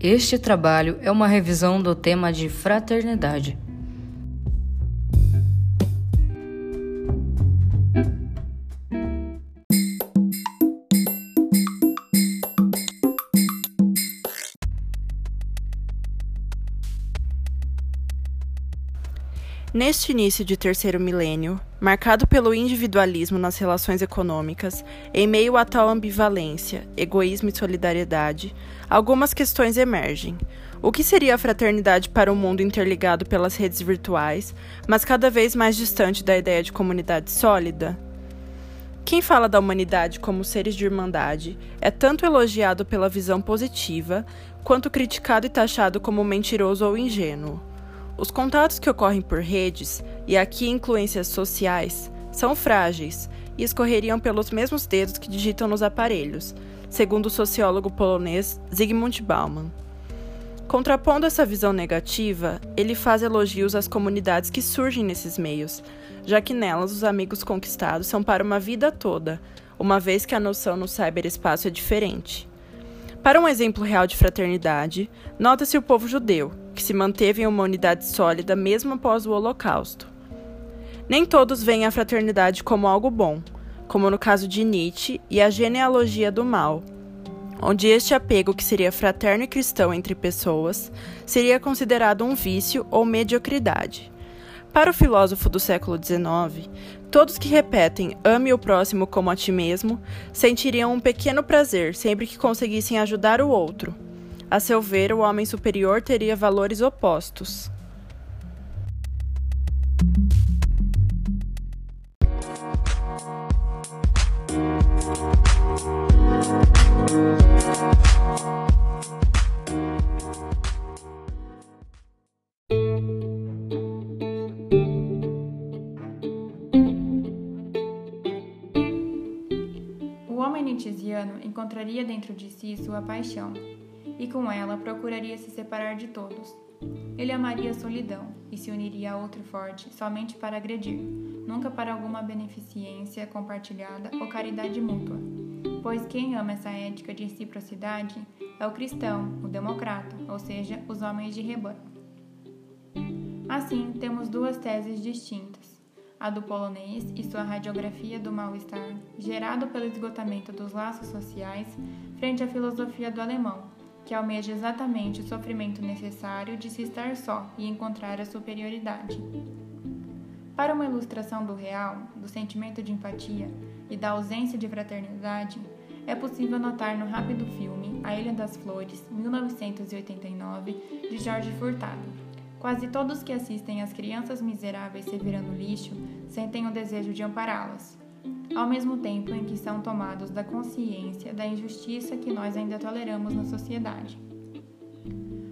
Este trabalho é uma revisão do tema de fraternidade. Neste início de terceiro milênio, marcado pelo individualismo nas relações econômicas, em meio a tal ambivalência, egoísmo e solidariedade, algumas questões emergem. O que seria a fraternidade para um mundo interligado pelas redes virtuais, mas cada vez mais distante da ideia de comunidade sólida? Quem fala da humanidade como seres de irmandade é tanto elogiado pela visão positiva, quanto criticado e taxado como mentiroso ou ingênuo. Os contatos que ocorrem por redes, e aqui influências sociais, são frágeis e escorreriam pelos mesmos dedos que digitam nos aparelhos, segundo o sociólogo polonês Zygmunt Bauman. Contrapondo essa visão negativa, ele faz elogios às comunidades que surgem nesses meios, já que nelas os amigos conquistados são para uma vida toda, uma vez que a noção no cyberespaço é diferente. Para um exemplo real de fraternidade, nota-se o povo judeu, que se manteve em uma unidade sólida mesmo após o Holocausto. Nem todos veem a fraternidade como algo bom, como no caso de Nietzsche e a genealogia do mal, onde este apego, que seria fraterno e cristão entre pessoas, seria considerado um vício ou mediocridade. Para o filósofo do século XIX, todos que repetem ame o próximo como a ti mesmo sentiriam um pequeno prazer sempre que conseguissem ajudar o outro a seu ver, o homem superior teria valores opostos. O homem nietzschiano encontraria dentro de si sua paixão, e com ela procuraria se separar de todos. Ele amaria a solidão e se uniria a outro forte somente para agredir, nunca para alguma beneficência compartilhada ou caridade mútua. Pois quem ama essa ética de reciprocidade é o cristão, o democrata, ou seja, os homens de rebanho. Assim, temos duas teses distintas: a do polonês e sua radiografia do mal-estar, gerado pelo esgotamento dos laços sociais, frente à filosofia do alemão, que almeja exatamente o sofrimento necessário de se estar só e encontrar a superioridade. Para uma ilustração do real, do sentimento de empatia e da ausência de fraternidade, é possível notar no rápido filme A Ilha das Flores, 1989, de Jorge Furtado. Quase todos que assistem às crianças miseráveis se virando lixo sentem o desejo de ampará-las, ao mesmo tempo em que são tomados da consciência da injustiça que nós ainda toleramos na sociedade.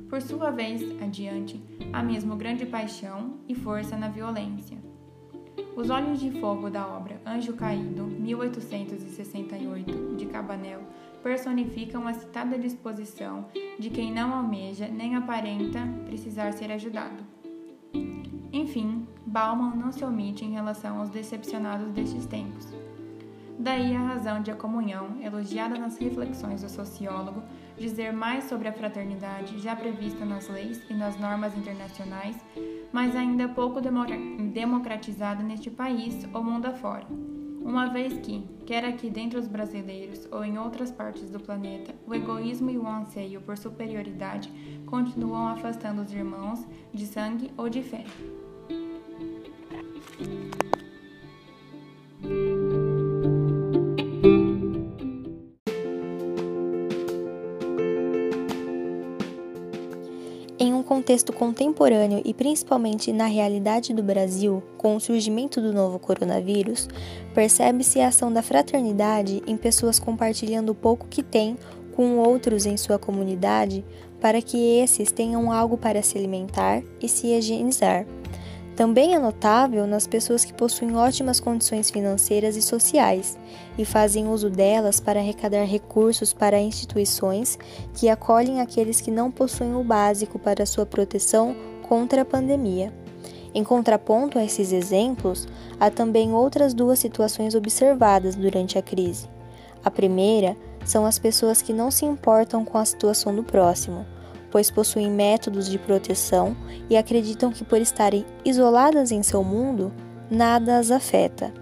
Por sua vez, adiante, há mesmo grande paixão e força na violência. Os Olhos de Fogo da obra Anjo Caído, 1868, de Cabanel, personificam a citada disposição de quem não almeja nem aparenta precisar ser ajudado. Enfim, Bauman não se omite em relação aos decepcionados destes tempos. Daí a razão de a comunhão, elogiada nas reflexões do sociólogo, dizer mais sobre a fraternidade já prevista nas leis e nas normas internacionais, mas ainda pouco democratizada neste país ou mundo afora. Uma vez que, quer aqui dentro dos brasileiros ou em outras partes do planeta, o egoísmo e o anseio por superioridade continuam afastando os irmãos de sangue ou de fé. Contexto contemporâneo e principalmente na realidade do Brasil, com o surgimento do novo coronavírus, percebe-se a ação da fraternidade em pessoas compartilhando o pouco que têm com outros em sua comunidade para que esses tenham algo para se alimentar e se higienizar. Também é notável nas pessoas que possuem ótimas condições financeiras e sociais e fazem uso delas para arrecadar recursos para instituições que acolhem aqueles que não possuem o básico para sua proteção contra a pandemia. Em contraponto a esses exemplos, há também outras duas situações observadas durante a crise. A primeira são as pessoas que não se importam com a situação do próximo, pois possuem métodos de proteção e acreditam que, por estarem isoladas em seu mundo, nada as afeta.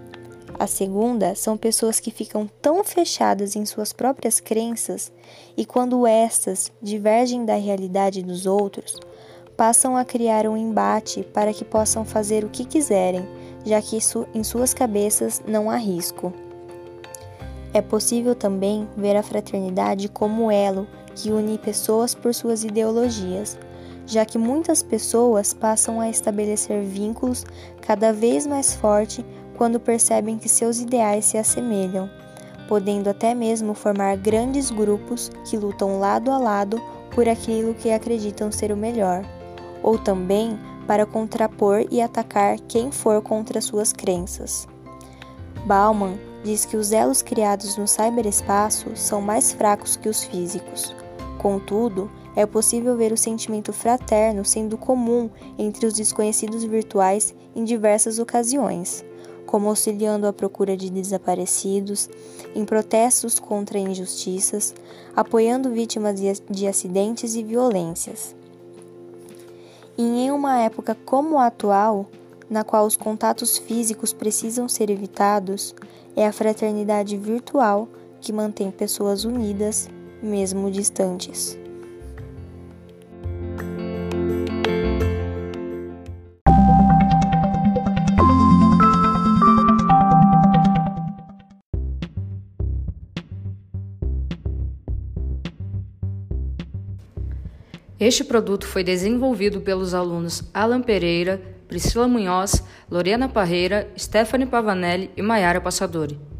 A segunda são pessoas que ficam tão fechadas em suas próprias crenças e, quando estas divergem da realidade dos outros, passam a criar um embate para que possam fazer o que quiserem, já que isso, em suas cabeças não há risco. É possível também ver a fraternidade como elo que une pessoas por suas ideologias, já que muitas pessoas passam a estabelecer vínculos cada vez mais fortes quando percebem que seus ideais se assemelham, podendo até mesmo formar grandes grupos que lutam lado a lado por aquilo que acreditam ser o melhor, ou também para contrapor e atacar quem for contra suas crenças. Bauman diz que os elos criados no cyberespaço são mais fracos que os físicos. Contudo, é possível ver o sentimento fraterno sendo comum entre os desconhecidos virtuais em diversas ocasiões como auxiliando a procura de desaparecidos, em protestos contra injustiças, apoiando vítimas de acidentes e violências. E em uma época como a atual, na qual os contatos físicos precisam ser evitados, é a fraternidade virtual que mantém pessoas unidas, mesmo distantes. Este produto foi desenvolvido pelos alunos Alan Pereira, Priscila Munhoz, Lorena Parreira, Stephanie Pavanelli e Maiara Passadori.